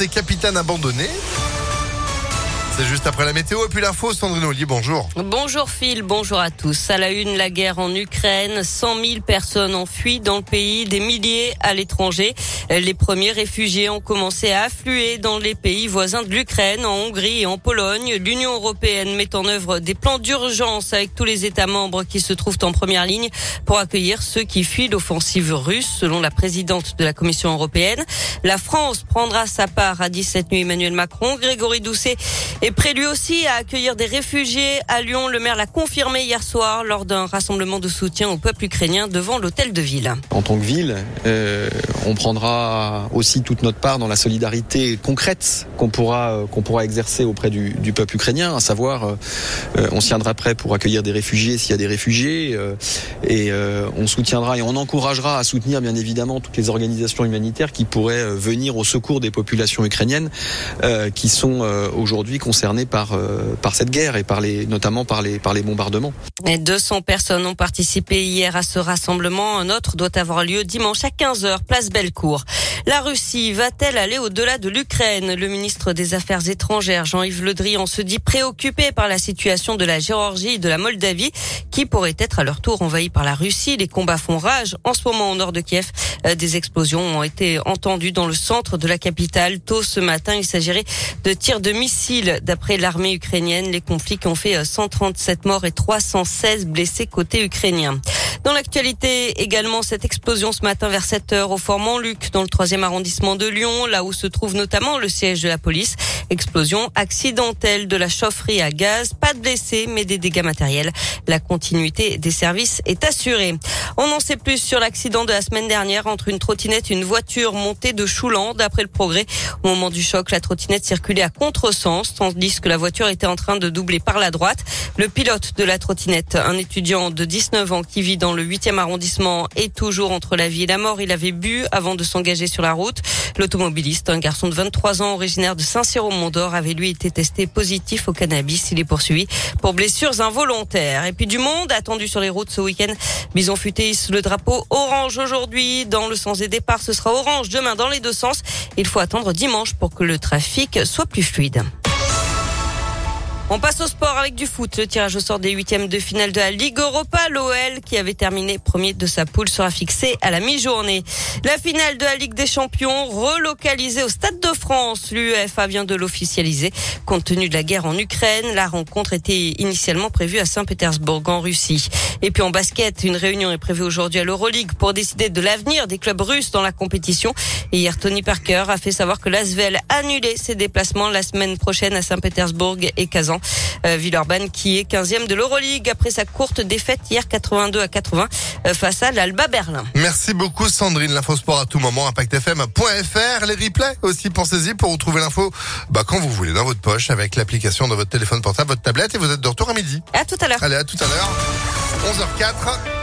Des capitaines abandonnés. C'est juste après la météo et puis l'info, Sandrine Ollier, bonjour. Bonjour Phil, bonjour à tous. À la une, la guerre en Ukraine, 100 000 personnes ont fui dans le pays, des milliers à l'étranger. Les premiers réfugiés ont commencé à affluer dans les pays voisins de l'Ukraine, en Hongrie et en Pologne. L'Union européenne met en œuvre des plans d'urgence avec tous les États membres qui se trouvent en première ligne pour accueillir ceux qui fuient l'offensive russe, selon la présidente de la Commission européenne. La France prendra sa part, a dit cette nuit Emmanuel Macron. Grégory Doucet prêt lui aussi à accueillir des réfugiés à Lyon. Le maire l'a confirmé hier soir lors d'un rassemblement de soutien au peuple ukrainien devant l'hôtel de ville. En tant que ville, euh, on prendra aussi toute notre part dans la solidarité concrète qu'on pourra euh, pourra exercer auprès du, peuple ukrainien, à savoir euh, on se tiendra prêt pour accueillir des réfugiés s'il y a des réfugiés et on soutiendra et on encouragera à soutenir bien évidemment toutes les organisations humanitaires qui pourraient venir au secours des populations ukrainiennes qui sont aujourd'hui concernées concernés par euh, par cette guerre et notamment par les par les bombardements. Et 200 personnes ont participé hier à ce rassemblement. Un autre doit avoir lieu dimanche à 15h, place Bellecour. La Russie va-t-elle aller au-delà de l'Ukraine? Le ministre des Affaires étrangères, Jean-Yves Le Drian, se dit préoccupé par la situation de la Géorgie et de la Moldavie, qui pourraient être à leur tour envahies par la Russie. Les combats font rage en ce moment au nord de Kiev. Euh, des explosions ont été entendues dans le centre de la capitale. Tôt ce matin, il s'agirait de tirs de missiles D'après l'armée ukrainienne, les conflits qui ont fait 137 euh, morts et 316 blessés côté ukrainien. Dans l'actualité également, cette explosion ce matin vers 7 heures au Fort Montluc, dans le troisième arrondissement de Lyon, là où se trouve notamment le siège de la police. Explosion accidentelle de la chaufferie à gaz. Pas de blessés, mais des dégâts matériels. La continuité des services est assurée. On en sait plus sur l'accident de la semaine dernière entre une trottinette et une voiture montée de Choulan. D'après le progrès, au moment du choc, la trottinette circulait à contresens, tandis que la voiture était en train de doubler par la droite. Le pilote de la trottinette, un étudiant de 19 ans qui vit dans le 8e arrondissement, est toujours entre la vie et la mort. Il avait bu avant de s'engager sur la route. L'automobiliste, un garçon de 23 ans originaire de Saint-Cyr-au-Mont-d'Or, avait lui été testé positif au cannabis. Il est poursuivi pour blessures involontaires. Et puis du monde attendu sur les routes ce week-end. Bison futé le drapeau orange aujourd'hui. Dans le sens des départs, ce sera orange demain dans les deux sens. Il faut attendre dimanche pour que le trafic soit plus fluide. On passe au sport avec du foot. Le tirage au sort des huitièmes de finale de la Ligue Europa. L'OL, qui avait terminé premier de sa poule, sera fixé à la mi-journée. La finale de la Ligue des Champions, relocalisée au Stade de France. L'UEFA vient de l'officialiser. Compte tenu de la guerre en Ukraine, la rencontre était initialement prévue à Saint-Pétersbourg, en Russie. Et puis en basket, une réunion est prévue aujourd'hui à l'Euroleague pour décider de l'avenir des clubs russes dans la compétition. Et hier, Tony Parker a fait savoir que l'Asvel annulait ses déplacements la semaine prochaine à Saint-Pétersbourg et Kazan. Euh, Villeurbanne qui est 15e de l'Euroleague après sa courte défaite hier 82 à 80 euh, face à l'Alba Berlin. Merci beaucoup Sandrine, l'info sport à tout moment, impactfm.fr, les replays aussi pensez-y pour retrouver l'info bah, quand vous voulez dans votre poche avec l'application de votre téléphone portable, votre tablette et vous êtes de retour à midi. À tout à l'heure. Allez, à tout à l'heure. 11h04.